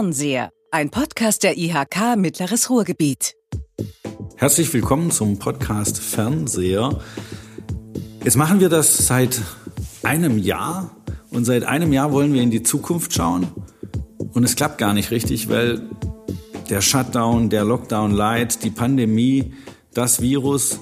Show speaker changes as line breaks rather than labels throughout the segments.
Fernseher, ein Podcast der IHK Mittleres Ruhrgebiet.
Herzlich willkommen zum Podcast Fernseher. Jetzt machen wir das seit einem Jahr und seit einem Jahr wollen wir in die Zukunft schauen und es klappt gar nicht richtig, weil der Shutdown, der Lockdown Light, die Pandemie, das Virus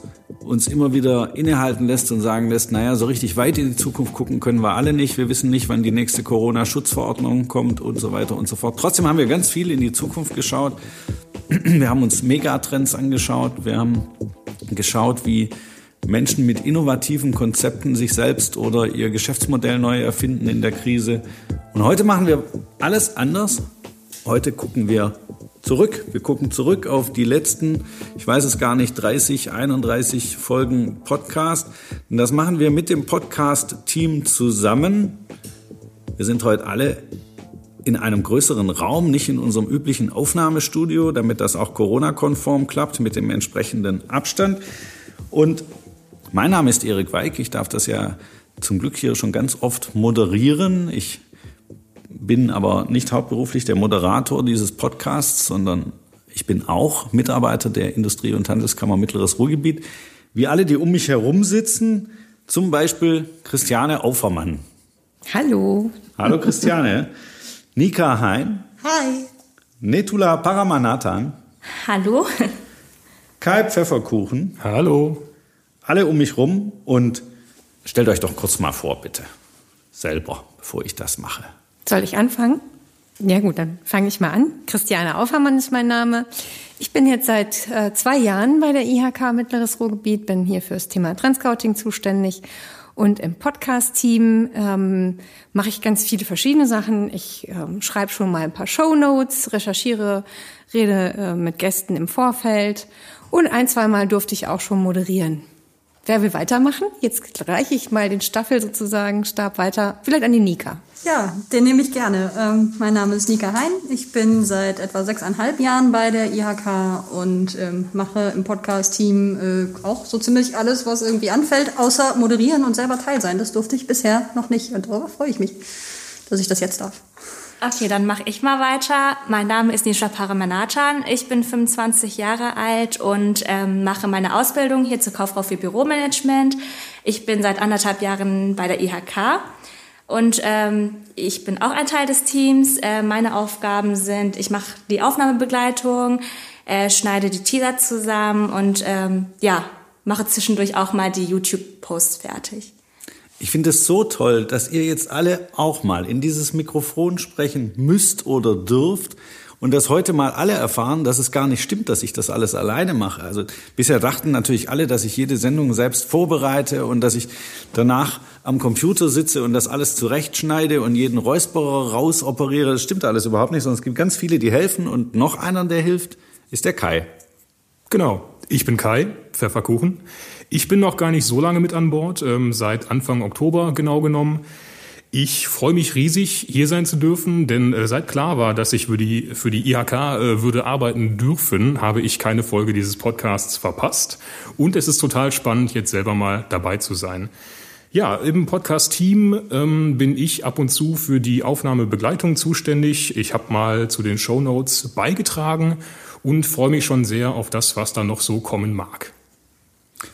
uns immer wieder innehalten lässt und sagen lässt, naja, so richtig weit in die Zukunft gucken können wir alle nicht. Wir wissen nicht, wann die nächste Corona-Schutzverordnung kommt und so weiter und so fort. Trotzdem haben wir ganz viel in die Zukunft geschaut. Wir haben uns Megatrends angeschaut. Wir haben geschaut, wie Menschen mit innovativen Konzepten sich selbst oder ihr Geschäftsmodell neu erfinden in der Krise. Und heute machen wir alles anders. Heute gucken wir zurück. Wir gucken zurück auf die letzten, ich weiß es gar nicht, 30, 31 Folgen Podcast. Und das machen wir mit dem Podcast-Team zusammen. Wir sind heute alle in einem größeren Raum, nicht in unserem üblichen Aufnahmestudio, damit das auch Corona-konform klappt mit dem entsprechenden Abstand. Und mein Name ist Erik Weig. Ich darf das ja zum Glück hier schon ganz oft moderieren. Ich bin aber nicht hauptberuflich der Moderator dieses Podcasts, sondern ich bin auch Mitarbeiter der Industrie- und Handelskammer Mittleres Ruhrgebiet. Wie alle, die um mich herum sitzen, zum Beispiel Christiane Aufermann.
Hallo.
Hallo Christiane. Nika Hein.
Hi.
Netula Paramanathan.
Hallo.
Kai Pfefferkuchen.
Hallo.
Alle um mich rum und stellt euch doch kurz mal vor, bitte. Selber, bevor ich das mache.
Soll ich anfangen? Ja gut, dann fange ich mal an. Christiane Aufermann ist mein Name. Ich bin jetzt seit äh, zwei Jahren bei der IHK Mittleres Ruhrgebiet, bin hier fürs Thema Transcouting zuständig und im Podcast-Team ähm, mache ich ganz viele verschiedene Sachen. Ich ähm, schreibe schon mal ein paar Show Notes, recherchiere, rede äh, mit Gästen im Vorfeld und ein, zweimal durfte ich auch schon moderieren. Wer will weitermachen? Jetzt reiche ich mal den Staffel sozusagen, Stab weiter, vielleicht an die Nika.
Ja, den nehme ich gerne. Ähm, mein Name ist Nika Hein. Ich bin seit etwa sechseinhalb Jahren bei der IHK und ähm, mache im Podcast-Team äh, auch so ziemlich alles, was irgendwie anfällt, außer moderieren und selber Teil sein. Das durfte ich bisher noch nicht und darüber freue ich mich, dass ich das jetzt darf.
Okay, dann mache ich mal weiter. Mein Name ist Nisha Paramanathan. Ich bin 25 Jahre alt und ähm, mache meine Ausbildung hier zur Kauffrau für Büromanagement. Ich bin seit anderthalb Jahren bei der IHK und ähm, ich bin auch ein Teil des Teams. Äh, meine Aufgaben sind, ich mache die Aufnahmebegleitung, äh, schneide die Teaser zusammen und ähm, ja, mache zwischendurch auch mal die YouTube-Posts fertig.
Ich finde es so toll, dass ihr jetzt alle auch mal in dieses Mikrofon sprechen müsst oder dürft und dass heute mal alle erfahren, dass es gar nicht stimmt, dass ich das alles alleine mache. Also bisher dachten natürlich alle, dass ich jede Sendung selbst vorbereite und dass ich danach am Computer sitze und das alles zurechtschneide und jeden Räusperer rausoperiere. Das stimmt alles überhaupt nicht, sondern es gibt ganz viele, die helfen und noch einer, der hilft, ist der Kai.
Genau, ich bin Kai, Pfefferkuchen. Ich bin noch gar nicht so lange mit an Bord, ähm, seit Anfang Oktober genau genommen. Ich freue mich riesig, hier sein zu dürfen, denn äh, seit klar war, dass ich für die, für die IHK äh, würde arbeiten dürfen, habe ich keine Folge dieses Podcasts verpasst. Und es ist total spannend, jetzt selber mal dabei zu sein. Ja, im Podcast-Team ähm, bin ich ab und zu für die Aufnahmebegleitung zuständig. Ich habe mal zu den Show Notes beigetragen und freue mich schon sehr auf das, was da noch so kommen mag.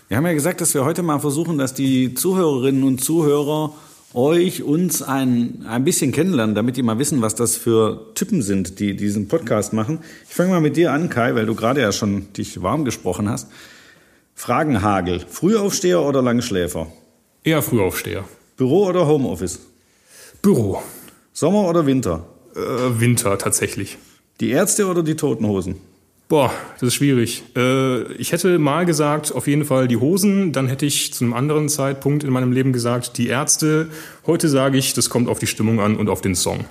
Wir haben ja gesagt, dass wir heute mal versuchen, dass die Zuhörerinnen und Zuhörer euch, uns ein, ein bisschen kennenlernen, damit die mal wissen, was das für Typen sind, die diesen Podcast machen. Ich fange mal mit dir an, Kai, weil du gerade ja schon dich warm gesprochen hast. Fragenhagel. Frühaufsteher oder Langschläfer?
Eher Frühaufsteher.
Büro oder Homeoffice?
Büro.
Sommer oder Winter?
Äh, Winter tatsächlich.
Die Ärzte oder die Totenhosen?
Boah, das ist schwierig. Äh, ich hätte mal gesagt, auf jeden Fall die Hosen. Dann hätte ich zu einem anderen Zeitpunkt in meinem Leben gesagt, die Ärzte. Heute sage ich, das kommt auf die Stimmung an und auf den Song.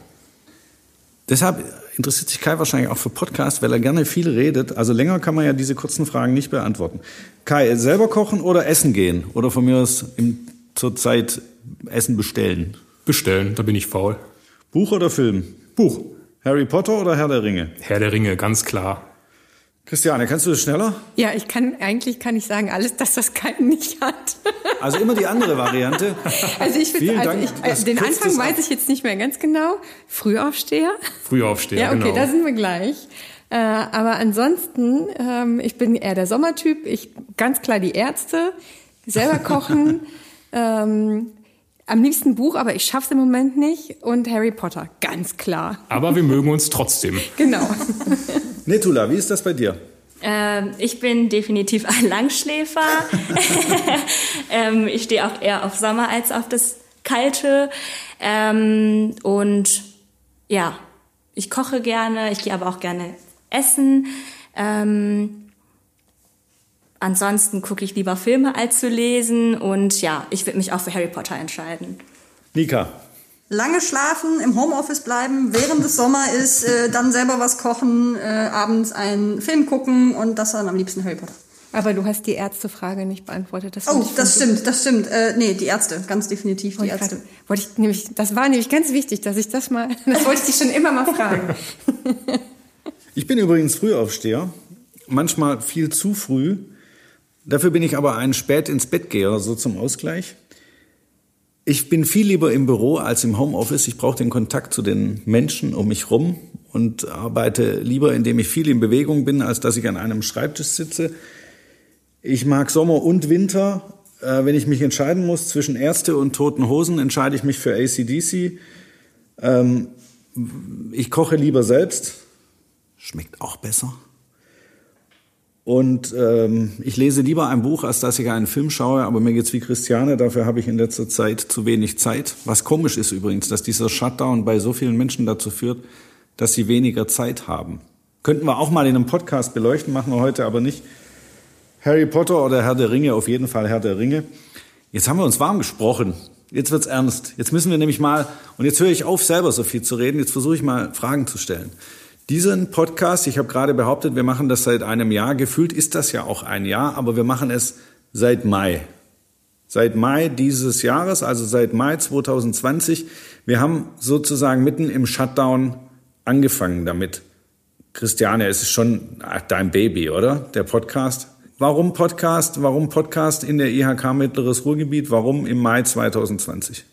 Deshalb interessiert sich Kai wahrscheinlich auch für Podcast, weil er gerne viel redet. Also länger kann man ja diese kurzen Fragen nicht beantworten. Kai, selber kochen oder essen gehen? Oder von mir aus im, zur Zeit Essen bestellen?
Bestellen, da bin ich faul.
Buch oder Film?
Buch.
Harry Potter oder Herr der Ringe?
Herr der Ringe, ganz klar.
Christiane, kannst du das schneller?
Ja, ich kann, eigentlich kann ich sagen, alles, dass das keinen nicht hat.
Also immer die andere Variante.
Also ich
Vielen Dank,
also ich, äh, den Anfang weiß ich jetzt nicht mehr ganz genau. Frühaufsteher.
Frühaufsteher,
Ja, okay,
genau.
da sind wir gleich. Äh, aber ansonsten, ähm, ich bin eher der Sommertyp. Ich ganz klar die Ärzte, selber kochen. ähm, am liebsten Buch, aber ich schaff's im Moment nicht. Und Harry Potter, ganz klar.
Aber wir mögen uns trotzdem.
Genau.
Netula, wie ist das bei dir?
Ähm, ich bin definitiv ein Langschläfer. ähm, ich stehe auch eher auf Sommer als auf das Kalte. Ähm, und ja, ich koche gerne, ich gehe aber auch gerne essen. Ähm, ansonsten gucke ich lieber Filme als zu lesen. Und ja, ich würde mich auch für Harry Potter entscheiden.
Nika,
Lange schlafen, im Homeoffice bleiben, während es Sommer ist, äh, dann selber was kochen, äh, abends einen Film gucken und das dann am liebsten Harry Potter.
Aber du hast die Ärztefrage nicht beantwortet. Das
Oh, das stimmt, das stimmt. Äh, nee, die Ärzte, ganz definitiv die Ärzte.
grad, wollte ich nämlich, das war nämlich ganz wichtig, dass ich das mal, das wollte ich dich schon immer mal fragen.
Ich bin übrigens Frühaufsteher, manchmal viel zu früh. Dafür bin ich aber ein spät ins Bett Geher, so zum Ausgleich. Ich bin viel lieber im Büro als im Homeoffice. Ich brauche den Kontakt zu den Menschen um mich rum und arbeite lieber, indem ich viel in Bewegung bin, als dass ich an einem Schreibtisch sitze. Ich mag Sommer und Winter. Äh, wenn ich mich entscheiden muss zwischen Ärzte und Toten Hosen, entscheide ich mich für ACDC. Ähm, ich koche lieber selbst. Schmeckt auch besser. Und ähm, ich lese lieber ein Buch, als dass ich einen Film schaue, aber mir geht's wie Christiane, dafür habe ich in letzter Zeit zu wenig Zeit. Was komisch ist übrigens, dass dieser Shutdown bei so vielen Menschen dazu führt, dass sie weniger Zeit haben. Könnten wir auch mal in einem Podcast beleuchten, machen wir heute aber nicht. Harry Potter oder Herr der Ringe, auf jeden Fall Herr der Ringe. Jetzt haben wir uns warm gesprochen. Jetzt wird's ernst. Jetzt müssen wir nämlich mal, und jetzt höre ich auf, selber so viel zu reden, jetzt versuche ich mal Fragen zu stellen. Diesen Podcast, ich habe gerade behauptet, wir machen das seit einem Jahr. Gefühlt ist das ja auch ein Jahr, aber wir machen es seit Mai. Seit Mai dieses Jahres, also seit Mai 2020. Wir haben sozusagen mitten im Shutdown angefangen damit. Christiane, es ist schon dein Baby, oder? Der Podcast. Warum Podcast? Warum Podcast in der IHK Mittleres Ruhrgebiet? Warum im Mai 2020?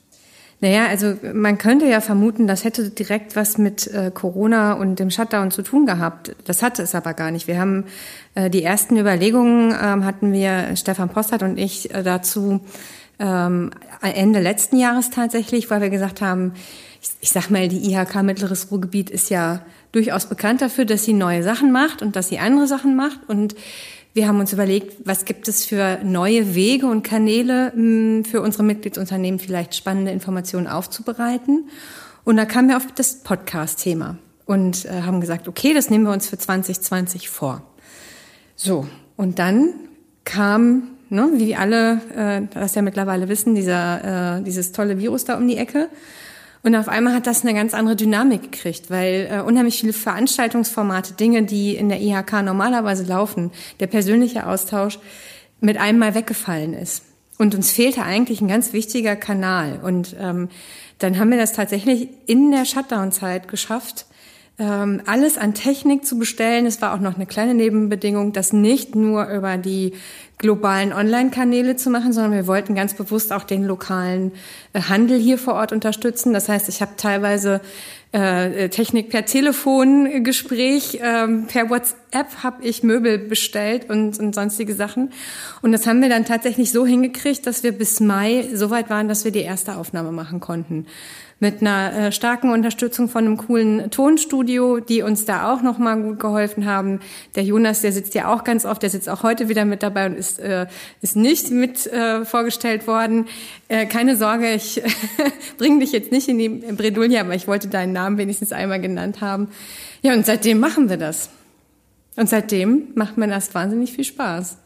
Naja, also man könnte ja vermuten, das hätte direkt was mit äh, Corona und dem Shutdown zu tun gehabt. Das hatte es aber gar nicht. Wir haben äh, die ersten Überlegungen ähm, hatten wir, Stefan Postert und ich, äh, dazu ähm, Ende letzten Jahres tatsächlich, weil wir gesagt haben, ich, ich sag mal, die IHK Mittleres Ruhrgebiet ist ja durchaus bekannt dafür, dass sie neue Sachen macht und dass sie andere Sachen macht und wir haben uns überlegt, was gibt es für neue Wege und Kanäle mh, für unsere Mitgliedsunternehmen vielleicht spannende Informationen aufzubereiten. Und da kamen wir auf das Podcast-Thema und äh, haben gesagt, okay, das nehmen wir uns für 2020 vor. So, und dann kam, ne, wie alle äh, das ja mittlerweile wissen, dieser, äh, dieses tolle Virus da um die Ecke. Und auf einmal hat das eine ganz andere Dynamik gekriegt, weil äh, unheimlich viele Veranstaltungsformate, Dinge, die in der IHK normalerweise laufen, der persönliche Austausch mit einem Mal weggefallen ist. Und uns fehlte eigentlich ein ganz wichtiger Kanal. Und ähm, dann haben wir das tatsächlich in der Shutdown-Zeit geschafft, ähm, alles an Technik zu bestellen. Es war auch noch eine kleine Nebenbedingung, das nicht nur über die globalen Online-Kanäle zu machen, sondern wir wollten ganz bewusst auch den lokalen äh, Handel hier vor Ort unterstützen. Das heißt, ich habe teilweise äh, Technik per Telefongespräch, ähm, per WhatsApp habe ich Möbel bestellt und, und sonstige Sachen. Und das haben wir dann tatsächlich so hingekriegt, dass wir bis Mai so weit waren, dass wir die erste Aufnahme machen konnten mit einer äh, starken Unterstützung von einem coolen Tonstudio, die uns da auch nochmal gut geholfen haben. Der Jonas, der sitzt ja auch ganz oft, der sitzt auch heute wieder mit dabei und ist, äh, ist nicht mit äh, vorgestellt worden. Äh, keine Sorge, ich bringe dich jetzt nicht in die Bredouille, aber ich wollte deinen Namen wenigstens einmal genannt haben. Ja, und seitdem machen wir das. Und seitdem macht mir das wahnsinnig viel Spaß.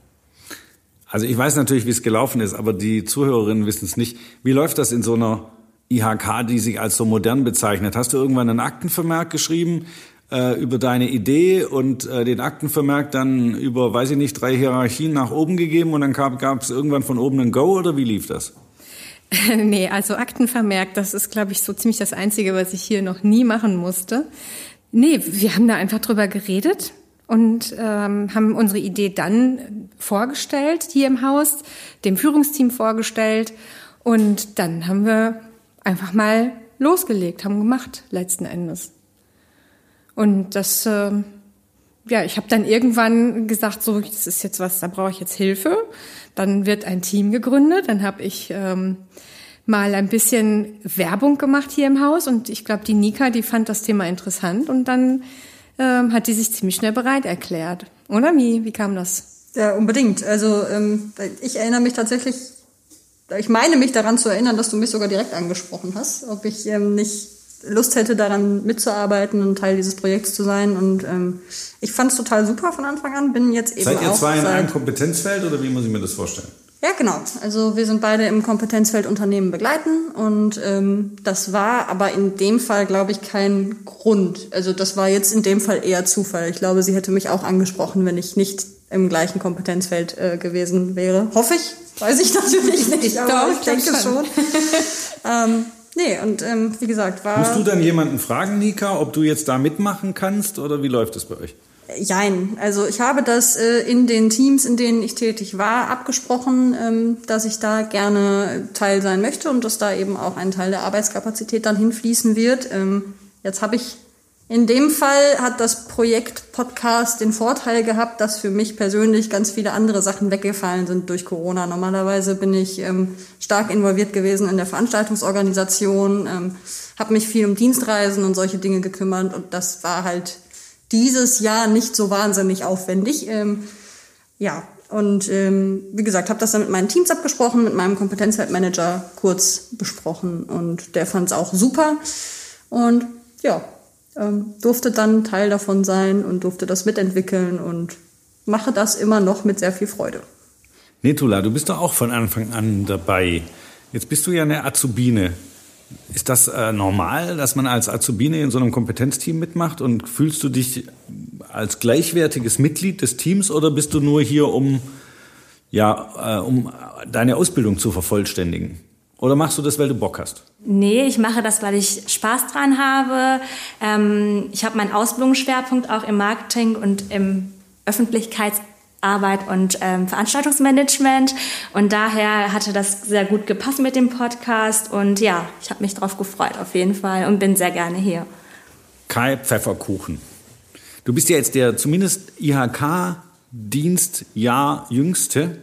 Also ich weiß natürlich, wie es gelaufen ist, aber die Zuhörerinnen wissen es nicht. Wie läuft das in so einer IHK, die sich als so modern bezeichnet? Hast du irgendwann einen Aktenvermerk geschrieben äh, über deine Idee und äh, den Aktenvermerk dann über, weiß ich nicht, drei Hierarchien nach oben gegeben und dann gab es irgendwann von oben ein Go oder wie lief das?
nee, also Aktenvermerk, das ist, glaube ich, so ziemlich das Einzige, was ich hier noch nie machen musste. Nee, wir haben da einfach drüber geredet und ähm, haben unsere Idee dann vorgestellt hier im Haus, dem Führungsteam vorgestellt und dann haben wir einfach mal losgelegt, haben gemacht letzten Endes. Und das, äh, ja, ich habe dann irgendwann gesagt, so, das ist jetzt was, da brauche ich jetzt Hilfe. Dann wird ein Team gegründet, dann habe ich ähm, mal ein bisschen Werbung gemacht hier im Haus und ich glaube, die Nika, die fand das Thema interessant und dann ähm, hat die sich ziemlich schnell bereit erklärt. Oder wie, wie kam das?
Ja, unbedingt. Also ähm, ich erinnere mich tatsächlich, ich meine mich daran zu erinnern, dass du mich sogar direkt angesprochen hast, ob ich ähm, nicht Lust hätte, daran mitzuarbeiten und Teil dieses Projekts zu sein. Und ähm, ich fand es total super von Anfang an. Bin jetzt eben
Seid ihr zwei in einem Kompetenzfeld oder wie muss ich mir das vorstellen?
Ja, genau. Also wir sind beide im Kompetenzfeld Unternehmen begleiten und ähm, das war aber in dem Fall, glaube ich, kein Grund. Also das war jetzt in dem Fall eher Zufall. Ich glaube, sie hätte mich auch angesprochen, wenn ich nicht im gleichen Kompetenzfeld äh, gewesen wäre. Hoffe ich. Weiß ich natürlich nicht, aber
Doch,
ich denke
glaub
schon. ähm, nee, und ähm, wie gesagt, war...
Musst du dann jemanden fragen, Nika, ob du jetzt da mitmachen kannst oder wie läuft das bei euch?
Jein. Also ich habe das äh, in den Teams, in denen ich tätig war, abgesprochen, ähm, dass ich da gerne Teil sein möchte und dass da eben auch ein Teil der Arbeitskapazität dann hinfließen wird. Ähm, jetzt habe ich in dem Fall hat das Projekt Podcast den Vorteil gehabt, dass für mich persönlich ganz viele andere Sachen weggefallen sind durch Corona. Normalerweise bin ich ähm, stark involviert gewesen in der Veranstaltungsorganisation, ähm, habe mich viel um Dienstreisen und solche Dinge gekümmert und das war halt dieses Jahr nicht so wahnsinnig aufwendig. Ähm, ja, und ähm, wie gesagt, habe das dann mit meinen Teams abgesprochen, mit meinem Kompetenzfeldmanager kurz besprochen und der fand es auch super. Und ja, ähm, durfte dann Teil davon sein und durfte das mitentwickeln und mache das immer noch mit sehr viel Freude.
Netula, du bist doch auch von Anfang an dabei. Jetzt bist du ja eine Azubine. Ist das äh, normal, dass man als Azubine in so einem Kompetenzteam mitmacht und fühlst du dich als gleichwertiges Mitglied des Teams oder bist du nur hier, um, ja, äh, um deine Ausbildung zu vervollständigen? Oder machst du das, weil du Bock hast?
Nee, ich mache das, weil ich Spaß dran habe. Ähm, ich habe meinen Ausbildungsschwerpunkt auch im Marketing und im Öffentlichkeitsarbeit und ähm, Veranstaltungsmanagement. Und daher hatte das sehr gut gepasst mit dem Podcast. Und ja, ich habe mich darauf gefreut auf jeden Fall und bin sehr gerne hier.
Kai Pfefferkuchen. Du bist ja jetzt der zumindest IHK-Dienstjahr Jüngste.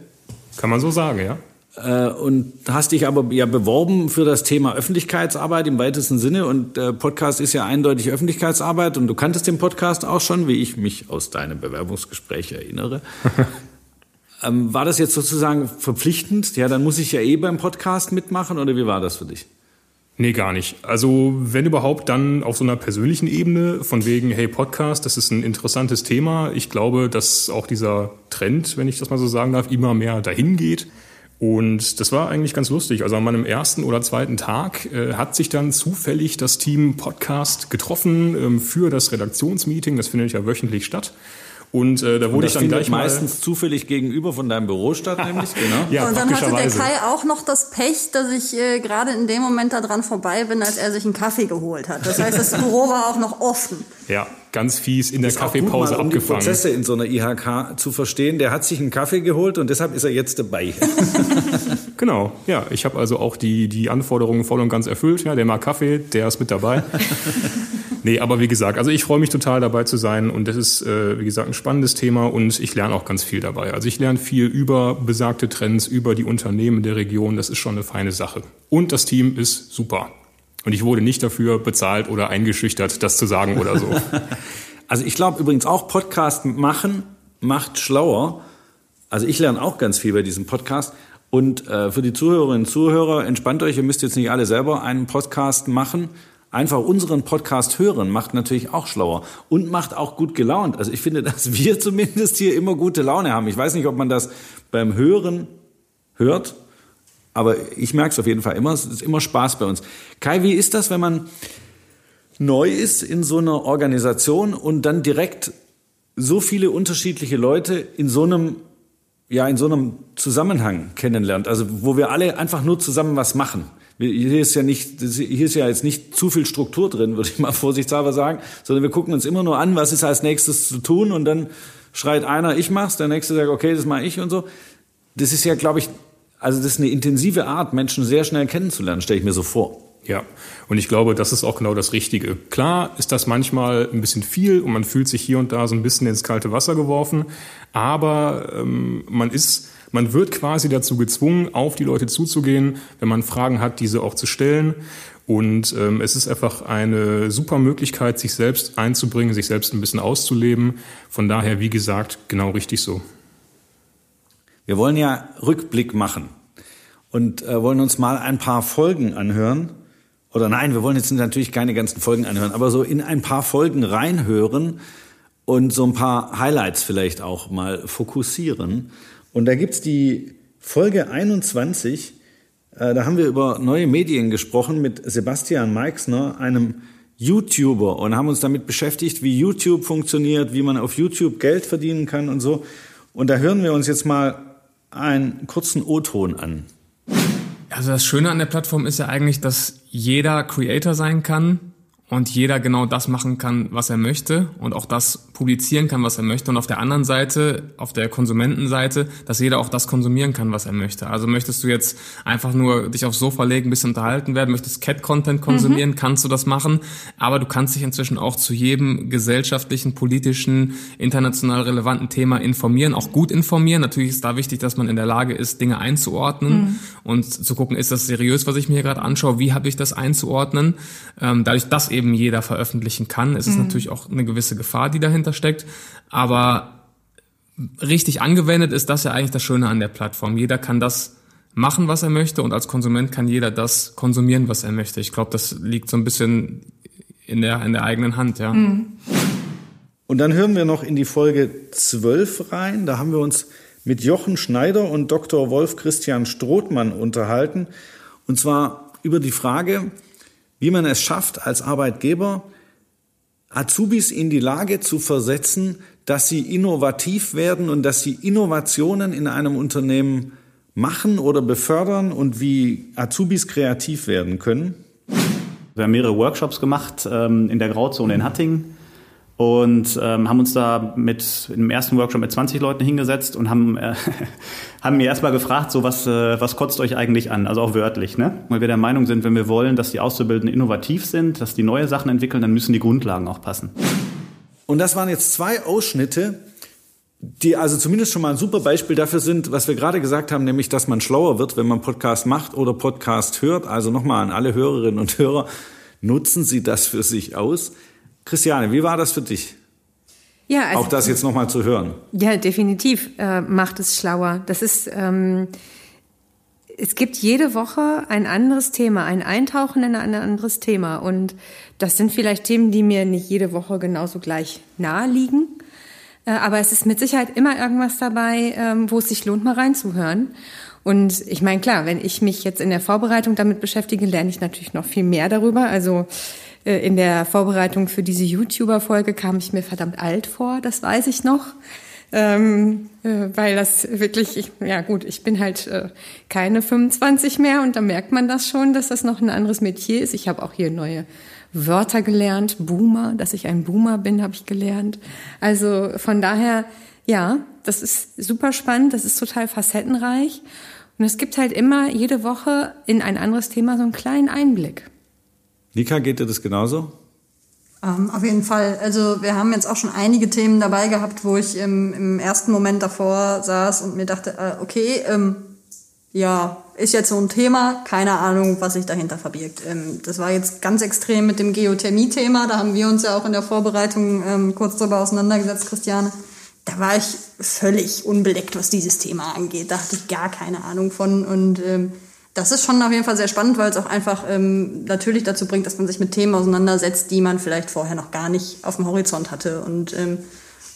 Kann man so sagen, ja?
Äh, und hast dich aber ja beworben für das Thema Öffentlichkeitsarbeit im weitesten Sinne. Und der Podcast ist ja eindeutig Öffentlichkeitsarbeit. Und du kanntest den Podcast auch schon, wie ich mich aus deinem Bewerbungsgespräch erinnere. ähm, war das jetzt sozusagen verpflichtend? Ja, dann muss ich ja eh beim Podcast mitmachen. Oder wie war das für dich?
Nee, gar nicht. Also wenn überhaupt, dann auf so einer persönlichen Ebene, von wegen, hey, Podcast, das ist ein interessantes Thema. Ich glaube, dass auch dieser Trend, wenn ich das mal so sagen darf, immer mehr dahin geht. Und das war eigentlich ganz lustig. Also an meinem ersten oder zweiten Tag äh, hat sich dann zufällig das Team Podcast getroffen ähm, für das Redaktionsmeeting. Das findet ja wöchentlich statt. Und äh, da wurde ich dann gleich
mal meistens zufällig gegenüber von deinem Büro statt, nämlich genau.
ja, und dann hatte der Kai auch noch das Pech, dass ich äh, gerade in dem Moment da dran vorbei bin, als er sich einen Kaffee geholt hat. Das heißt, das Büro war auch noch offen.
Ja, ganz fies in der ist Kaffeepause
auch gut, mal, um
abgefangen.
Die Prozesse in so einer IHK zu verstehen. Der hat sich einen Kaffee geholt und deshalb ist er jetzt dabei.
genau, ja, ich habe also auch die die Anforderungen voll und ganz erfüllt. Ja, der mag Kaffee, der ist mit dabei. Nee, aber wie gesagt, also ich freue mich total dabei zu sein und das ist, äh, wie gesagt, ein spannendes Thema und ich lerne auch ganz viel dabei. Also ich lerne viel über besagte Trends, über die Unternehmen der Region. Das ist schon eine feine Sache. Und das Team ist super. Und ich wurde nicht dafür bezahlt oder eingeschüchtert, das zu sagen oder so.
also ich glaube übrigens auch Podcast machen macht schlauer. Also ich lerne auch ganz viel bei diesem Podcast. Und äh, für die Zuhörerinnen und Zuhörer, entspannt euch, ihr müsst jetzt nicht alle selber einen Podcast machen einfach unseren Podcast hören, macht natürlich auch schlauer und macht auch gut gelaunt. Also ich finde, dass wir zumindest hier immer gute Laune haben. Ich weiß nicht, ob man das beim Hören hört, aber ich merke es auf jeden Fall immer. Es ist immer Spaß bei uns. Kai, wie ist das, wenn man neu ist in so einer Organisation und dann direkt so viele unterschiedliche Leute in so einem ja in so einem Zusammenhang kennenlernt, also wo wir alle einfach nur zusammen was machen. Hier ist ja nicht, hier ist ja jetzt nicht zu viel Struktur drin, würde ich mal vorsichtshalber sagen, sondern wir gucken uns immer nur an, was ist als nächstes zu tun und dann schreit einer, ich mach's, der nächste sagt, okay, das mache ich und so. Das ist ja, glaube ich, also das ist eine intensive Art, Menschen sehr schnell kennenzulernen, stelle ich mir so vor.
Ja, und ich glaube, das ist auch genau das Richtige. Klar ist das manchmal ein bisschen viel und man fühlt sich hier und da so ein bisschen ins kalte Wasser geworfen, aber ähm, man ist, man wird quasi dazu gezwungen, auf die Leute zuzugehen, wenn man Fragen hat, diese auch zu stellen. Und ähm, es ist einfach eine super Möglichkeit, sich selbst einzubringen, sich selbst ein bisschen auszuleben. Von daher, wie gesagt, genau richtig so.
Wir wollen ja Rückblick machen und äh, wollen uns mal ein paar Folgen anhören. Oder nein, wir wollen jetzt natürlich keine ganzen Folgen anhören, aber so in ein paar Folgen reinhören und so ein paar Highlights vielleicht auch mal fokussieren. Und da gibt's die Folge 21, äh, da haben wir über neue Medien gesprochen mit Sebastian Meixner, einem YouTuber, und haben uns damit beschäftigt, wie YouTube funktioniert, wie man auf YouTube Geld verdienen kann und so. Und da hören wir uns jetzt mal einen kurzen O-Ton an.
Also das Schöne an der Plattform ist ja eigentlich, dass jeder Creator sein kann und jeder genau das machen kann, was er möchte und auch das publizieren kann, was er möchte. Und auf der anderen Seite, auf der Konsumentenseite, dass jeder auch das konsumieren kann, was er möchte. Also möchtest du jetzt einfach nur dich aufs Sofa legen, ein bisschen unterhalten werden, möchtest Cat-Content konsumieren, mhm. kannst du das machen. Aber du kannst dich inzwischen auch zu jedem gesellschaftlichen, politischen, international relevanten Thema informieren, auch gut informieren. Natürlich ist da wichtig, dass man in der Lage ist, Dinge einzuordnen mhm. und zu gucken, ist das seriös, was ich mir hier gerade anschaue, wie habe ich das einzuordnen. Ähm, dadurch, dass eben eben jeder veröffentlichen kann. Es ist mhm. natürlich auch eine gewisse Gefahr, die dahinter steckt. Aber richtig angewendet ist das ja eigentlich das Schöne an der Plattform. Jeder kann das machen, was er möchte und als Konsument kann jeder das konsumieren, was er möchte. Ich glaube, das liegt so ein bisschen in der, in der eigenen Hand, ja. Mhm.
Und dann hören wir noch in die Folge 12 rein. Da haben wir uns mit Jochen Schneider und Dr. Wolf Christian Strothmann unterhalten. Und zwar über die Frage, wie man es schafft, als Arbeitgeber Azubis in die Lage zu versetzen, dass sie innovativ werden und dass sie Innovationen in einem Unternehmen machen oder befördern und wie Azubis kreativ werden können?
Wir haben mehrere Workshops gemacht ähm, in der Grauzone in Hattingen und ähm, haben uns da mit im ersten Workshop mit 20 Leuten hingesetzt und haben äh, haben mir erstmal gefragt, so was äh, was kotzt euch eigentlich an, also auch wörtlich, ne? Weil wir der Meinung sind, wenn wir wollen, dass die Auszubildenden innovativ sind, dass die neue Sachen entwickeln, dann müssen die Grundlagen auch passen.
Und das waren jetzt zwei Ausschnitte, die also zumindest schon mal ein super Beispiel dafür sind, was wir gerade gesagt haben, nämlich, dass man schlauer wird, wenn man Podcast macht oder Podcast hört. Also nochmal an alle Hörerinnen und Hörer, nutzen Sie das für sich aus. Christiane, wie war das für dich? Ja, also, auch das jetzt nochmal zu hören.
Ja, definitiv äh, macht es schlauer. Das ist, ähm, es gibt jede Woche ein anderes Thema, ein Eintauchen in ein anderes Thema. Und das sind vielleicht Themen, die mir nicht jede Woche genauso gleich nahe liegen. Äh, aber es ist mit Sicherheit immer irgendwas dabei, ähm, wo es sich lohnt, mal reinzuhören. Und ich meine, klar, wenn ich mich jetzt in der Vorbereitung damit beschäftige, lerne ich natürlich noch viel mehr darüber. Also in der Vorbereitung für diese YouTuber-Folge kam ich mir verdammt alt vor, das weiß ich noch. Ähm, äh, weil das wirklich, ich, ja gut, ich bin halt äh, keine 25 mehr und da merkt man das schon, dass das noch ein anderes Metier ist. Ich habe auch hier neue Wörter gelernt, Boomer, dass ich ein Boomer bin, habe ich gelernt. Also von daher, ja, das ist super spannend, das ist total facettenreich und es gibt halt immer jede Woche in ein anderes Thema so einen kleinen Einblick.
Nika, geht dir das genauso?
Ähm, auf jeden Fall. Also wir haben jetzt auch schon einige Themen dabei gehabt, wo ich im, im ersten Moment davor saß und mir dachte, äh, okay, ähm, ja, ist jetzt so ein Thema, keine Ahnung, was sich dahinter verbirgt. Ähm, das war jetzt ganz extrem mit dem Geothermie-Thema, da haben wir uns ja auch in der Vorbereitung ähm, kurz darüber auseinandergesetzt, Christiane. Da war ich völlig unbeleckt, was dieses Thema angeht. Da hatte ich gar keine Ahnung von und ähm, das ist schon auf jeden Fall sehr spannend, weil es auch einfach ähm, natürlich dazu bringt, dass man sich mit Themen auseinandersetzt, die man vielleicht vorher noch gar nicht auf dem Horizont hatte. Und ähm,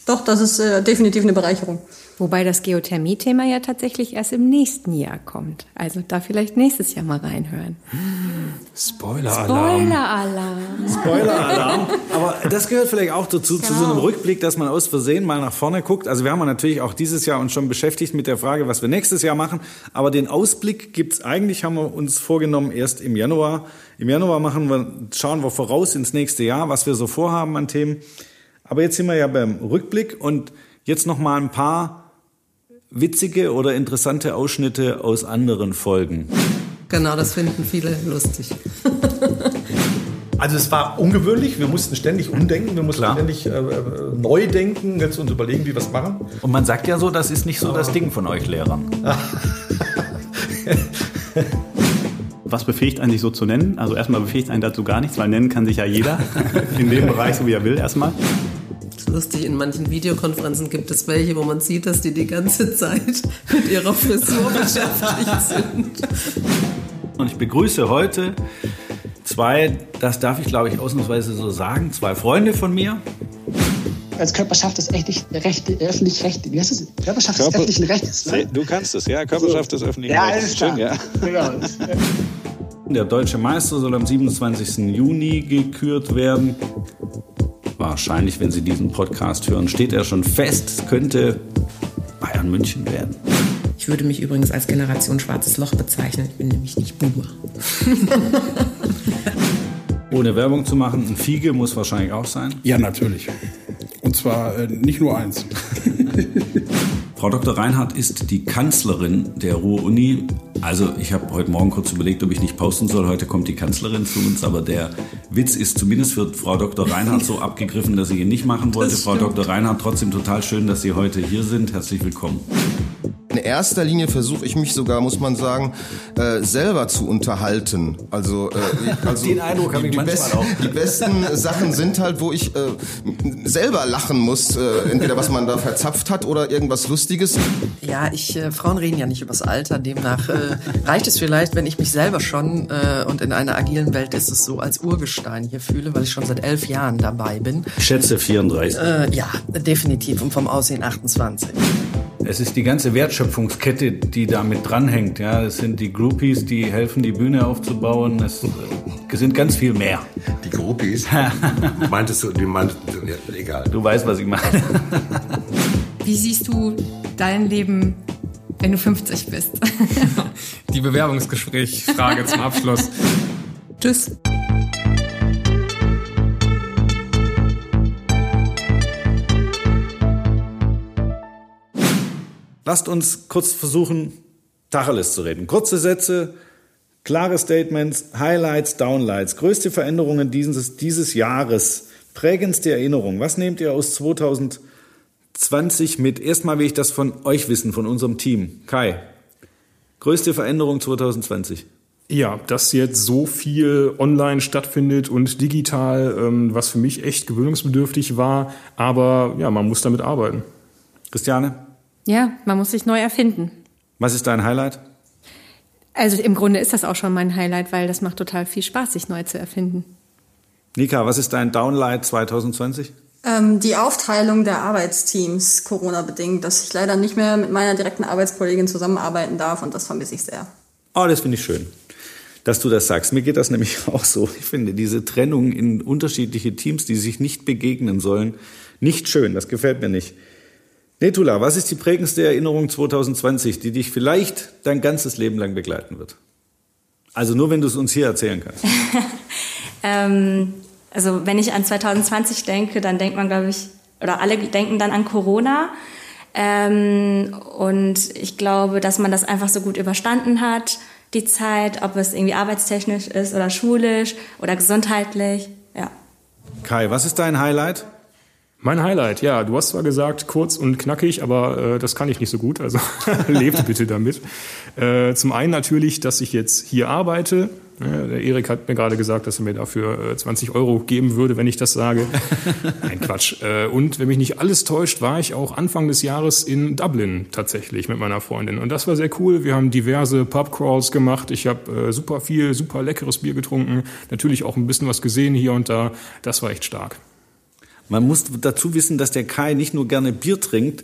doch, das ist äh, definitiv eine Bereicherung.
Wobei das Geothermie-Thema ja tatsächlich erst im nächsten Jahr kommt. Also da vielleicht nächstes Jahr mal reinhören.
Spoiler-Alarm.
Spoiler-Alarm.
Spoiler-Alarm. Aber das gehört vielleicht auch dazu, zu so einem Rückblick, dass man aus Versehen mal nach vorne guckt. Also wir haben natürlich auch dieses Jahr uns schon beschäftigt mit der Frage, was wir nächstes Jahr machen. Aber den Ausblick gibt's eigentlich, haben wir uns vorgenommen, erst im Januar. Im Januar machen wir, schauen wir voraus ins nächste Jahr, was wir so vorhaben an Themen. Aber jetzt sind wir ja beim Rückblick und jetzt noch mal ein paar witzige oder interessante Ausschnitte aus anderen Folgen.
Genau, das finden viele lustig.
Also es war ungewöhnlich, wir mussten ständig umdenken, wir mussten
Klar.
ständig äh, äh, neu denken, jetzt uns überlegen, wie wir es machen.
Und man sagt ja so, das ist nicht so das Ding von euch Lehrern.
Was befähigt einen, sich so zu nennen? Also erstmal befähigt einen dazu gar nichts, weil nennen kann sich ja jeder in dem Bereich, so wie er will erstmal.
Lustig, in manchen Videokonferenzen gibt es welche, wo man sieht, dass die die ganze Zeit mit ihrer Frisur beschäftigt sind.
Und ich begrüße heute zwei, das darf ich glaube ich ausnahmsweise so sagen, zwei Freunde von mir.
als Körperschaft des öffentlich- Recht- wie heißt das? Körperschaft des
Körper-
öffentlichen Rechts. Ne?
Du kannst es, ja. Körperschaft des öffentlichen
Ja,
Rechts.
alles klar.
Schön, ja.
Genau.
Der deutsche Meister soll am 27. Juni gekürt werden. Wahrscheinlich, wenn Sie diesen Podcast hören, steht er schon fest. Es könnte Bayern München werden.
Ich würde mich übrigens als Generation Schwarzes Loch bezeichnen. Ich bin nämlich nicht Boomer.
Ohne Werbung zu machen, ein Fiege muss wahrscheinlich auch sein.
Ja, natürlich. Und zwar äh, nicht nur eins.
Frau Dr. Reinhardt ist die Kanzlerin der Ruhr-Uni. Also ich habe heute Morgen kurz überlegt, ob ich nicht posten soll. Heute kommt die Kanzlerin zu uns, aber der Witz ist zumindest für Frau Dr. Reinhardt so abgegriffen, dass ich ihn nicht machen wollte. Frau. Dr. Reinhardt, trotzdem total schön, dass Sie heute hier sind. Herzlich willkommen.
In erster Linie versuche ich mich sogar, muss man sagen, äh, selber zu unterhalten. Also, äh, also
Den Eindruck habe ich
die,
manchmal
besten,
auch.
die besten Sachen sind halt, wo ich äh, selber lachen muss. Äh, entweder was man da verzapft hat oder irgendwas Lustiges.
Ja, ich, äh, Frauen reden ja nicht übers Alter, demnach äh, reicht es vielleicht, wenn ich mich selber schon äh, und in einer agilen Welt ist es so als Urgestein hier fühle, weil ich schon seit elf Jahren dabei bin.
Ich schätze 34.
Äh, ja, definitiv und vom Aussehen 28.
Es ist die ganze Wertschöpfungskette, die damit dranhängt. Ja, es sind die Groupies, die helfen, die Bühne aufzubauen. Es äh, sind ganz viel mehr.
Die Groupies? Meintest du, die meintest du, ja, egal.
Du weißt, was ich meine.
Wie siehst du dein Leben, wenn du 50 bist?
Die Bewerbungsgespräch-Frage zum Abschluss.
Tschüss.
Lasst uns kurz versuchen, Tacheles zu reden. Kurze Sätze, klare Statements, Highlights, Downlights, größte Veränderungen dieses, dieses Jahres, prägendste Erinnerung. Was nehmt ihr aus 2020 mit? Erstmal will ich das von euch wissen, von unserem Team. Kai, größte Veränderung 2020?
Ja, dass jetzt so viel online stattfindet und digital, ähm, was für mich echt gewöhnungsbedürftig war. Aber ja, man muss damit arbeiten.
Christiane,
Ja, man muss sich neu erfinden.
was ist dein Highlight?
Also im Grunde ist das auch schon mein Highlight, weil das macht total viel Spaß, sich neu zu erfinden.
Nika, was ist dein Downlight 2020?
Ähm, die Aufteilung der Arbeitsteams, Corona-bedingt, dass ich leider nicht mehr mit meiner direkten Arbeitskollegin zusammenarbeiten darf und das vermisse ich sehr.
Oh, das finde ich schön, dass du das sagst. Mir geht das nämlich auch so. Ich finde diese Trennung in unterschiedliche Teams, die sich nicht begegnen sollen, nicht schön. Das gefällt mir nicht. Netula, was ist die prägendste Erinnerung 2020, die dich vielleicht dein ganzes Leben lang begleiten wird? Also nur, wenn du es uns hier erzählen kannst.
Ähm, also wenn ich an 2020 denke, dann denkt man, glaube ich, oder alle denken dann an Corona. Ähm, und ich glaube, dass man das einfach so gut überstanden hat, die Zeit, ob es irgendwie arbeitstechnisch ist oder schulisch oder gesundheitlich. Ja.
Kai, was ist dein Highlight?
Mein Highlight, ja, du hast zwar gesagt, kurz und knackig, aber äh, das kann ich nicht so gut, also lebt bitte damit. Äh, zum einen natürlich, dass ich jetzt hier arbeite. Ja, der Erik hat mir gerade gesagt, dass er mir dafür äh, 20 Euro geben würde, wenn ich das sage. Nein, Quatsch. Äh, und wenn mich nicht alles täuscht, war ich auch Anfang des Jahres in Dublin tatsächlich mit meiner Freundin. Und das war sehr cool. Wir haben diverse Pubcrawls gemacht. Ich habe äh, super viel, super leckeres Bier getrunken. Natürlich auch ein bisschen was gesehen hier und da. Das war echt stark.
Man muss dazu wissen, dass der Kai nicht nur gerne Bier trinkt,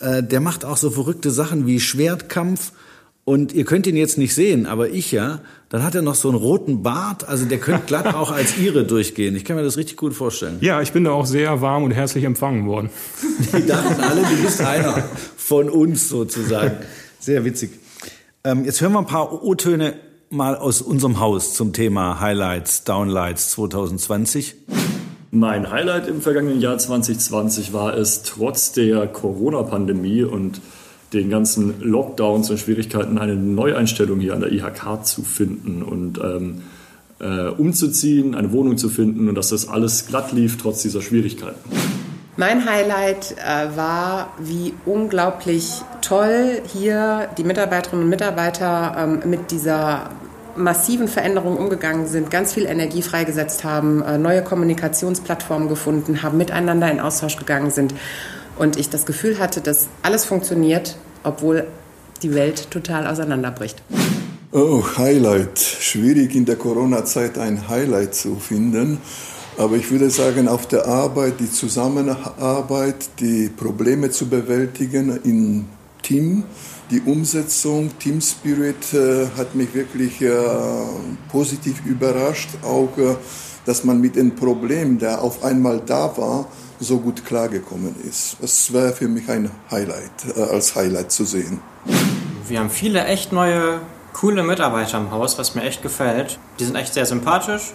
äh, der macht auch so verrückte Sachen wie Schwertkampf. Und ihr könnt ihn jetzt nicht sehen, aber ich ja. Dann hat er noch so einen roten Bart. Also der könnte glatt auch als Ihre durchgehen. Ich kann mir das richtig gut vorstellen.
Ja, ich bin da auch sehr warm und herzlich empfangen worden.
Die dachten alle, du bist einer von uns sozusagen. Sehr witzig. Ähm, jetzt hören wir ein paar O-Töne mal aus unserem Haus zum Thema Highlights, Downlights 2020.
Mein Highlight im vergangenen Jahr 2020 war es, trotz der Corona-Pandemie und den ganzen Lockdowns und Schwierigkeiten eine Neueinstellung hier an der IHK zu finden und ähm, äh, umzuziehen, eine Wohnung zu finden und dass das alles glatt lief trotz dieser Schwierigkeiten.
Mein Highlight äh, war, wie unglaublich toll hier die Mitarbeiterinnen und Mitarbeiter ähm, mit dieser massiven Veränderungen umgegangen sind, ganz viel Energie freigesetzt haben, äh, neue Kommunikationsplattformen gefunden haben, miteinander in Austausch gegangen sind. Und ich das Gefühl hatte, dass alles funktioniert, obwohl die Welt total auseinanderbricht.
Oh, Highlight. Schwierig in der Corona-Zeit ein Highlight zu finden. Aber ich würde sagen, auf der Arbeit, die Zusammenarbeit, die Probleme zu bewältigen im Team, die Umsetzung, Team Spirit äh, hat mich wirklich äh, positiv überrascht. Auch, äh, dass man mit dem Problem, der auf einmal da war, so gut klargekommen ist. Das wäre für mich ein Highlight, äh, als Highlight zu sehen.
Wir haben viele echt neue, coole Mitarbeiter im Haus, was mir echt gefällt. Die sind echt sehr sympathisch.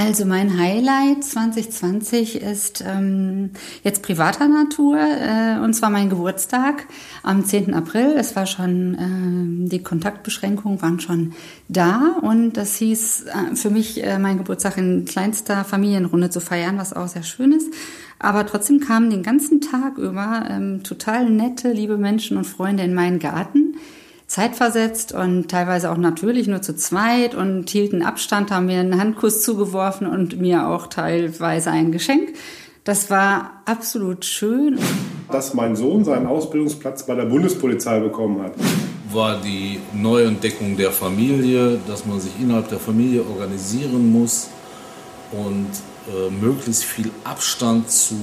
Also mein Highlight 2020 ist ähm, jetzt privater Natur äh, und zwar mein Geburtstag am 10. April. Es war schon, äh, die Kontaktbeschränkungen waren schon da und das hieß äh, für mich, äh, mein Geburtstag in kleinster Familienrunde zu feiern, was auch sehr schön ist. Aber trotzdem kamen den ganzen Tag über ähm, total nette, liebe Menschen und Freunde in meinen Garten zeitversetzt und teilweise auch natürlich nur zu zweit und hielten Abstand, haben mir einen Handkuss zugeworfen und mir auch teilweise ein Geschenk. Das war absolut schön.
Dass mein Sohn seinen Ausbildungsplatz bei der Bundespolizei bekommen hat.
War die Neuentdeckung der Familie, dass man sich innerhalb der Familie organisieren muss und äh, möglichst viel Abstand zu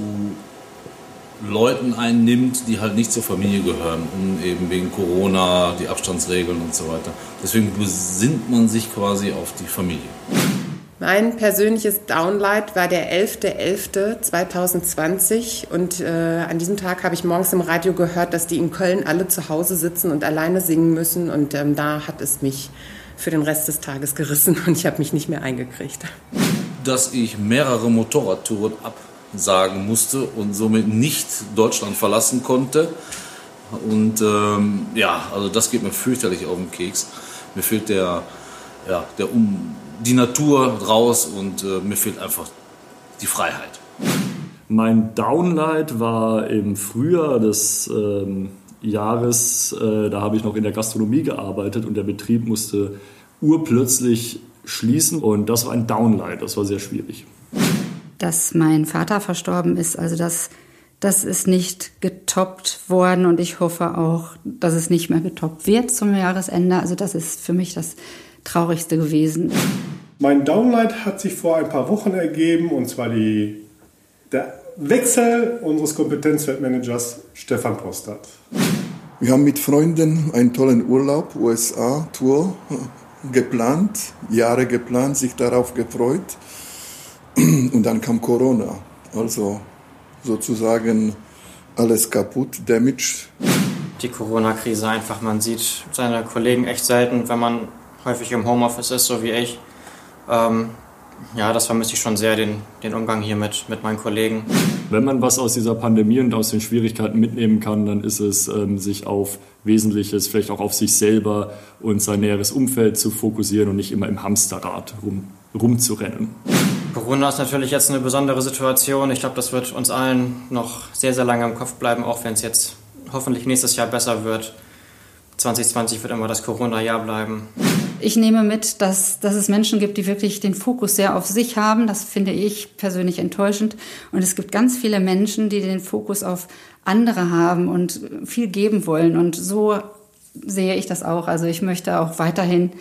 Leuten einnimmt, die halt nicht zur Familie gehören, um eben wegen Corona, die Abstandsregeln und so weiter. Deswegen besinnt man sich quasi auf die Familie.
Mein persönliches Downlight war der 11.11.2020 und äh, an diesem Tag habe ich morgens im Radio gehört, dass die in Köln alle zu Hause sitzen und alleine singen müssen und ähm, da hat es mich für den Rest des Tages gerissen und ich habe mich nicht mehr eingekriegt.
Dass ich mehrere Motorradtouren ab sagen musste und somit nicht Deutschland verlassen konnte. Und ähm, ja, also das geht mir fürchterlich auf den Keks. Mir fehlt der, ja, der um, die Natur raus und äh, mir fehlt einfach die Freiheit.
Mein Downlight war im Frühjahr des ähm, Jahres, äh, da habe ich noch in der Gastronomie gearbeitet und der Betrieb musste urplötzlich schließen und das war ein Downlight, das war sehr schwierig
dass mein Vater verstorben ist. Also das, das ist nicht getoppt worden und ich hoffe auch, dass es nicht mehr getoppt wird zum Jahresende. Also das ist für mich das Traurigste gewesen.
Mein Downlight hat sich vor ein paar Wochen ergeben und zwar die, der Wechsel unseres Kompetenzfeldmanagers Stefan Postert.
Wir haben mit Freunden einen tollen Urlaub, USA-Tour, geplant, Jahre geplant, sich darauf gefreut. Und dann kam Corona. Also sozusagen alles kaputt, damaged.
Die Corona-Krise einfach, man sieht seine Kollegen echt selten, wenn man häufig im Homeoffice ist, so wie ich. Ähm, ja, das vermisse ich schon sehr, den, den Umgang hier mit, mit meinen Kollegen.
Wenn man was aus dieser Pandemie und aus den Schwierigkeiten mitnehmen kann, dann ist es, ähm, sich auf Wesentliches, vielleicht auch auf sich selber und sein näheres Umfeld zu fokussieren und nicht immer im Hamsterrad rum, rumzurennen.
Corona ist natürlich jetzt eine besondere Situation. Ich glaube, das wird uns allen noch sehr, sehr lange im Kopf bleiben, auch wenn es jetzt hoffentlich nächstes Jahr besser wird. 2020 wird immer das Corona-Jahr bleiben.
Ich nehme mit, dass, dass es Menschen gibt, die wirklich den Fokus sehr auf sich haben. Das finde ich persönlich enttäuschend. Und es gibt ganz viele Menschen, die den Fokus auf andere haben und viel geben wollen. Und so sehe ich das auch. Also ich möchte auch weiterhin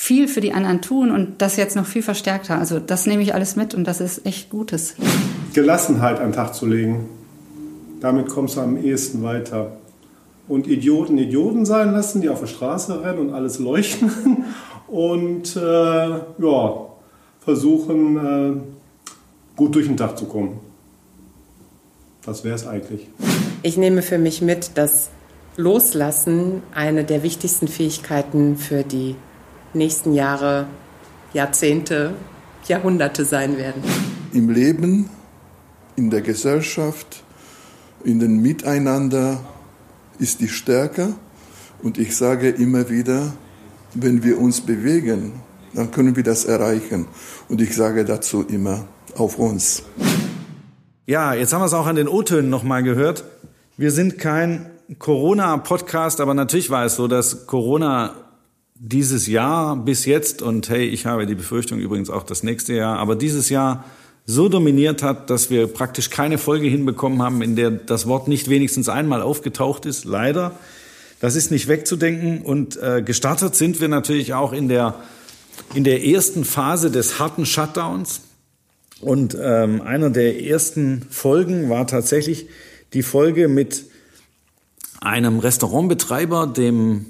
viel für die anderen tun und das jetzt noch viel verstärkter. Also das nehme ich alles mit und das ist echt Gutes.
Gelassenheit an den Tag zu legen. Damit kommst du am ehesten weiter. Und Idioten Idioten sein lassen, die auf der Straße rennen und alles leuchten. Und äh, ja, versuchen, äh, gut durch den Tag zu kommen. Das wäre es eigentlich.
Ich nehme für mich mit, dass Loslassen eine der wichtigsten Fähigkeiten für die nächsten Jahre, Jahrzehnte, Jahrhunderte sein werden.
Im Leben, in der Gesellschaft, in den Miteinander ist die Stärke. Und ich sage immer wieder, wenn wir uns bewegen, dann können wir das erreichen. Und ich sage dazu immer, auf uns.
Ja, jetzt haben wir es auch an den O-Tönen nochmal gehört. Wir sind kein Corona-Podcast, aber natürlich war es so, dass Corona dieses Jahr bis jetzt und hey, ich habe die Befürchtung übrigens auch das nächste Jahr, aber dieses Jahr so dominiert hat, dass wir praktisch keine Folge hinbekommen haben, in der das Wort nicht wenigstens einmal aufgetaucht ist. Leider. Das ist nicht wegzudenken. Und äh, gestartet sind wir natürlich auch in der, in der ersten Phase des harten Shutdowns. Und ähm, einer der ersten Folgen war tatsächlich die Folge mit einem Restaurantbetreiber, dem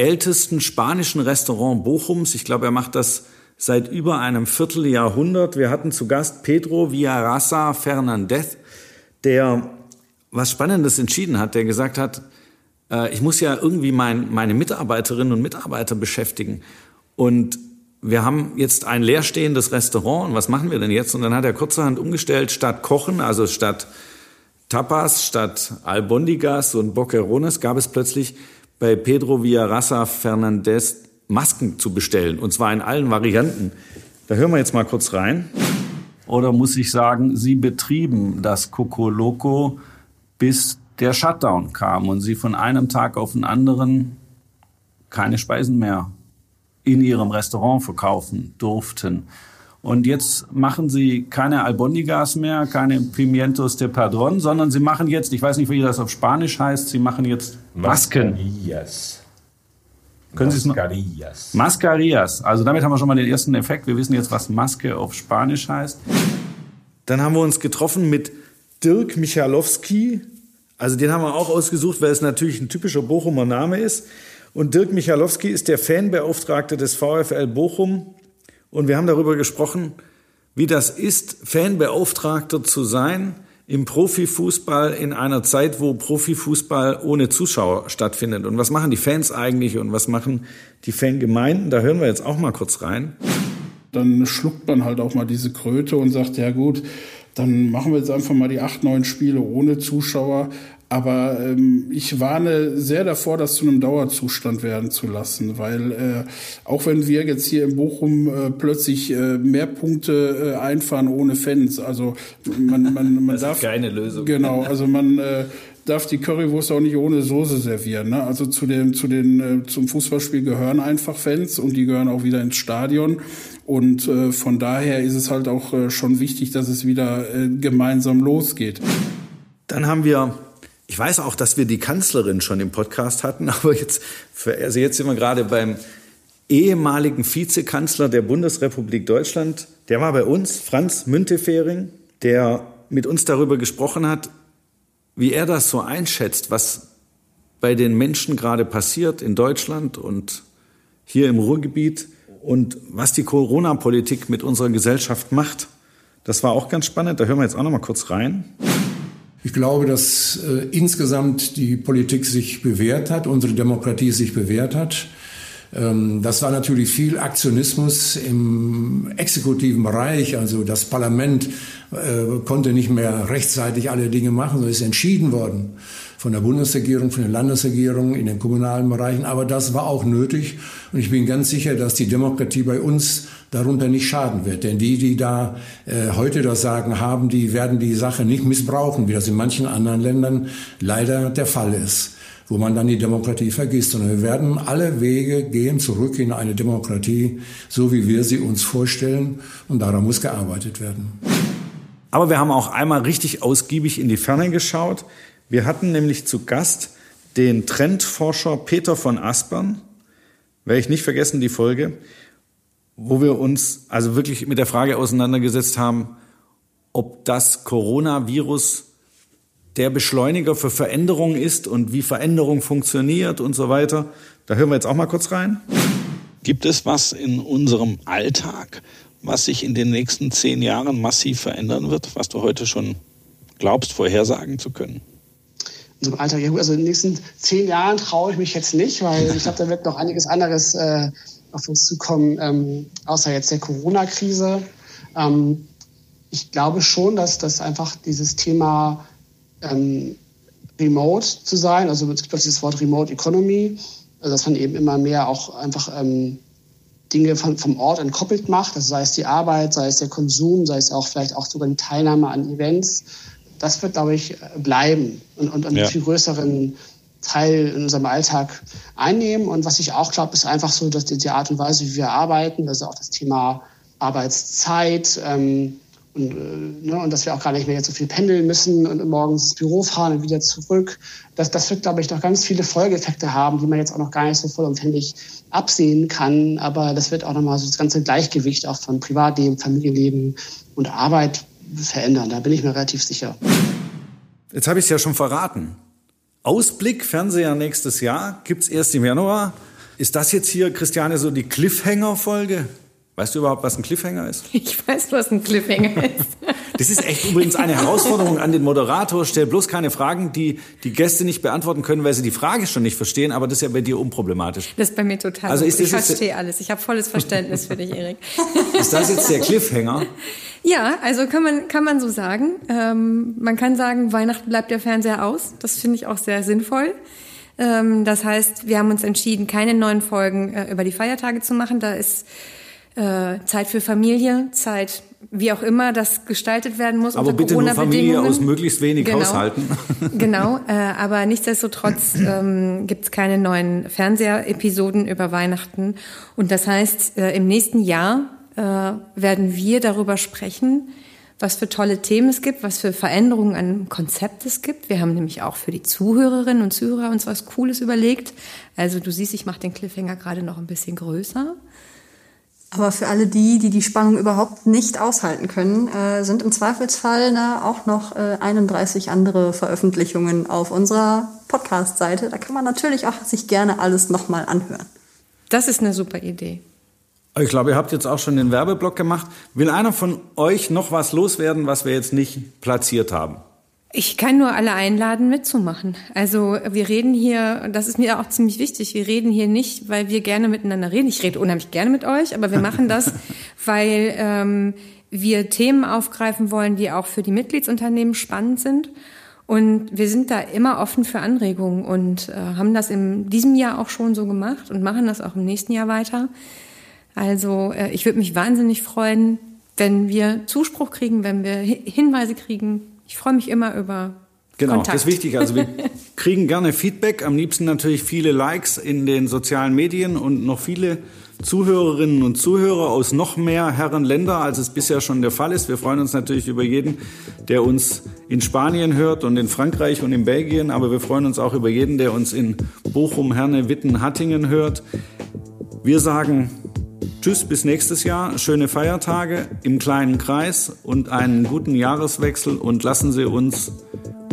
ältesten spanischen Restaurant Bochums. Ich glaube, er macht das seit über einem Vierteljahrhundert. Wir hatten zu Gast Pedro Villarasa Fernandez, der was Spannendes entschieden hat, der gesagt hat, äh, ich muss ja irgendwie mein, meine Mitarbeiterinnen und Mitarbeiter beschäftigen. Und wir haben jetzt ein leerstehendes Restaurant und was machen wir denn jetzt? Und dann hat er kurzerhand umgestellt, statt Kochen, also statt Tapas, statt Albondigas und Boquerones, gab es plötzlich bei Pedro Villarasa Fernandez Masken zu bestellen. Und zwar in allen Varianten. Da hören wir jetzt mal kurz rein. Oder muss ich sagen, Sie betrieben das Coco Loco, bis der Shutdown kam und Sie von einem Tag auf den anderen keine Speisen mehr in Ihrem Restaurant verkaufen durften. Und jetzt machen Sie keine Albondigas mehr, keine Pimientos de Padron, sondern Sie machen jetzt, ich weiß nicht, wie das auf Spanisch heißt, Sie machen jetzt Masken.
Mascarillas.
Können Sie es noch?
Mascarillas.
Mascarillas. Also damit haben wir schon mal den ersten Effekt. Wir wissen jetzt, was Maske auf Spanisch heißt. Dann haben wir uns getroffen mit Dirk Michalowski. Also den haben wir auch ausgesucht, weil es natürlich ein typischer Bochumer Name ist. Und Dirk Michalowski ist der Fanbeauftragte des VfL Bochum. Und wir haben darüber gesprochen, wie das ist, Fanbeauftragter zu sein im Profifußball in einer Zeit, wo Profifußball ohne Zuschauer stattfindet. Und was machen die Fans eigentlich und was machen die Fangemeinden? Da hören wir jetzt auch mal kurz rein.
Dann schluckt man halt auch mal diese Kröte und sagt, ja gut, dann machen wir jetzt einfach mal die acht, neun Spiele ohne Zuschauer. Aber ähm, ich warne sehr davor, das zu einem Dauerzustand werden zu lassen, weil äh, auch wenn wir jetzt hier in Bochum äh, plötzlich äh, mehr Punkte äh, einfahren ohne Fans, also man, man, man
Das
darf
ist keine Lösung.
Genau, also man äh, darf die Currywurst auch nicht ohne Soße servieren. Ne? Also zu den, zu den, äh, zum Fußballspiel gehören einfach Fans und die gehören auch wieder ins Stadion. Und äh, von daher ist es halt auch äh, schon wichtig, dass es wieder äh, gemeinsam losgeht.
Dann haben wir, ich weiß auch, dass wir die Kanzlerin schon im Podcast hatten, aber jetzt, also jetzt sind wir gerade beim ehemaligen Vizekanzler der Bundesrepublik Deutschland. Der war bei uns, Franz Müntefering, der mit uns darüber gesprochen hat, wie er das so einschätzt, was bei den Menschen gerade passiert in Deutschland und hier im Ruhrgebiet und was die Corona-Politik mit unserer Gesellschaft macht. Das war auch ganz spannend. Da hören wir jetzt auch noch mal kurz rein.
Ich glaube, dass äh, insgesamt die Politik sich bewährt hat, unsere Demokratie sich bewährt hat. Ähm, das war natürlich viel Aktionismus im exekutiven Bereich. Also das Parlament äh, konnte nicht mehr rechtzeitig alle Dinge machen, so ist entschieden worden von der Bundesregierung, von den Landesregierungen, in den kommunalen Bereichen. Aber das war auch nötig. Und ich bin ganz sicher, dass die Demokratie bei uns darunter nicht schaden wird. Denn die, die da äh, heute das Sagen haben, die werden die Sache nicht missbrauchen, wie das in manchen anderen Ländern leider der Fall ist wo man dann die Demokratie vergisst. Sondern wir werden alle Wege gehen zurück in eine Demokratie, so wie wir sie uns vorstellen. Und daran muss gearbeitet werden.
Aber wir haben auch einmal richtig ausgiebig in die Ferne geschaut. Wir hatten nämlich zu Gast den Trendforscher Peter von Aspern. Werde ich nicht vergessen, die Folge, wo wir uns also wirklich mit der Frage auseinandergesetzt haben, ob das Coronavirus der Beschleuniger für Veränderung ist und wie Veränderung funktioniert und so weiter. Da hören wir jetzt auch mal kurz rein.
Gibt es was in unserem Alltag, was sich in den nächsten zehn Jahren massiv verändern wird, was du heute schon glaubst, vorhersagen zu können?
In unserem Alltag, ja gut, also in den nächsten zehn Jahren traue ich mich jetzt nicht, weil ich glaube, da wird noch einiges anderes äh, auf uns zukommen, ähm, außer jetzt der Corona-Krise. Ähm, ich glaube schon, dass das einfach dieses Thema ähm, remote zu sein, also es gibt dieses Wort Remote Economy, also dass man eben immer mehr auch einfach ähm, Dinge von, vom Ort entkoppelt macht, also sei es die Arbeit, sei es der Konsum, sei es auch vielleicht auch sogar die Teilnahme an Events. Das wird, glaube ich, bleiben und, und einen ja. viel größeren Teil in unserem Alltag einnehmen. Und was ich auch glaube, ist einfach so, dass die, die Art und Weise, wie wir arbeiten, also auch das Thema Arbeitszeit, ähm, und, äh, ne, und dass wir auch gar nicht mehr jetzt so viel pendeln müssen und morgens ins Büro fahren und wieder zurück. Das, das wird, glaube ich, noch ganz viele Folgeeffekte haben, die man jetzt auch noch gar nicht so vollumfänglich absehen kann. Aber das wird auch nochmal so das ganze Gleichgewicht auch von Privatleben, Familienleben und Arbeit verändern. Da bin ich mir relativ sicher.
Jetzt habe ich es ja schon verraten. Ausblick Fernseher nächstes Jahr gibt's erst im Januar. Ist das jetzt hier, Christiane, so die Cliffhanger-Folge? Weißt du überhaupt, was ein Cliffhanger ist?
Ich weiß, was ein Cliffhanger ist.
Das ist echt übrigens eine Herausforderung an den Moderator. Stell bloß keine Fragen, die die Gäste nicht beantworten können, weil sie die Frage schon nicht verstehen. Aber das ist ja bei dir unproblematisch.
Das ist bei mir total. Also ist ich verstehe alles. Ich habe volles Verständnis für dich, Erik.
Ist das jetzt der Cliffhanger?
Ja, also kann man, kann man so sagen. Ähm, man kann sagen, Weihnachten bleibt der Fernseher aus. Das finde ich auch sehr sinnvoll. Ähm, das heißt, wir haben uns entschieden, keine neuen Folgen äh, über die Feiertage zu machen. Da ist äh, Zeit für Familie, Zeit wie auch immer das gestaltet werden muss.
Aber bitte nur Familie aus möglichst wenig genau, Haushalten.
genau, äh, aber nichtsdestotrotz ähm, gibt es keine neuen Fernsehepisoden über Weihnachten. Und das heißt, äh, im nächsten Jahr äh, werden wir darüber sprechen, was für tolle Themen es gibt, was für Veränderungen an Konzept es gibt. Wir haben nämlich auch für die Zuhörerinnen und Zuhörer uns was Cooles überlegt. Also du siehst, ich mache den Cliffhanger gerade noch ein bisschen größer.
Aber für alle die, die die Spannung überhaupt nicht aushalten können, äh, sind im Zweifelsfall ne, auch noch äh, 31 andere Veröffentlichungen auf unserer Podcast-Seite. Da kann man natürlich auch sich gerne alles nochmal anhören.
Das ist eine super Idee.
Ich glaube, ihr habt jetzt auch schon den Werbeblock gemacht. Will einer von euch noch was loswerden, was wir jetzt nicht platziert haben?
Ich kann nur alle einladen, mitzumachen. Also wir reden hier, das ist mir auch ziemlich wichtig, wir reden hier nicht, weil wir gerne miteinander reden. Ich rede unheimlich gerne mit euch, aber wir machen das, weil ähm, wir Themen aufgreifen wollen, die auch für die Mitgliedsunternehmen spannend sind. Und wir sind da immer offen für Anregungen und äh, haben das in diesem Jahr auch schon so gemacht und machen das auch im nächsten Jahr weiter. Also äh, ich würde mich wahnsinnig freuen, wenn wir Zuspruch kriegen, wenn wir Hinweise kriegen, ich freue mich immer über
Genau,
Kontakt.
das ist wichtig. Also wir kriegen gerne Feedback, am liebsten natürlich viele Likes in den sozialen Medien und noch viele Zuhörerinnen und Zuhörer aus noch mehr Herrenländer, als es bisher schon der Fall ist. Wir freuen uns natürlich über jeden, der uns in Spanien hört und in Frankreich und in Belgien, aber wir freuen uns auch über jeden, der uns in Bochum, Herne, Witten, Hattingen hört. Wir sagen Tschüss, bis nächstes Jahr. Schöne Feiertage im kleinen Kreis und einen guten Jahreswechsel und lassen Sie uns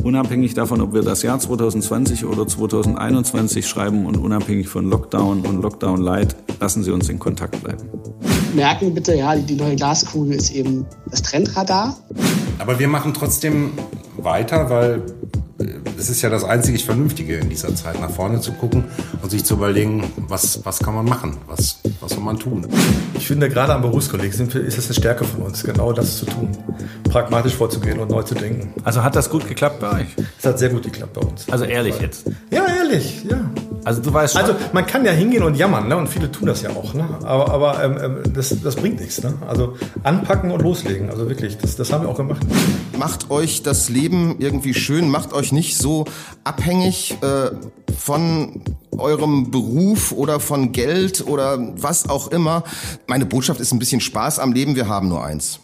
unabhängig davon, ob wir das Jahr 2020 oder 2021 schreiben und unabhängig von Lockdown und Lockdown Light, lassen Sie uns in Kontakt bleiben.
Merken bitte, ja, die neue Glaskugel ist eben das Trendradar.
Aber wir machen trotzdem weiter, weil es ist ja das einzig Vernünftige in dieser Zeit, nach vorne zu gucken und sich zu überlegen, was, was kann man machen, was, was soll man tun.
Ich finde, gerade am Berufskolleg ist es eine Stärke von uns, genau das zu tun. Pragmatisch vorzugehen und neu zu denken.
Also hat das gut geklappt bei euch?
Es hat sehr gut geklappt bei uns.
Also ehrlich jetzt?
Ja, ehrlich, ja.
Also du weißt schon.
Also man kann ja hingehen und jammern, ne? und viele tun das ja auch. Ne? Aber, aber ähm, ähm, das, das bringt nichts. Ne? Also anpacken und loslegen. Also wirklich, das, das haben wir auch gemacht.
Macht euch das Leben irgendwie schön, macht euch nicht so abhängig äh, von eurem Beruf oder von Geld oder was auch immer. Meine Botschaft ist ein bisschen Spaß am Leben, wir haben nur eins.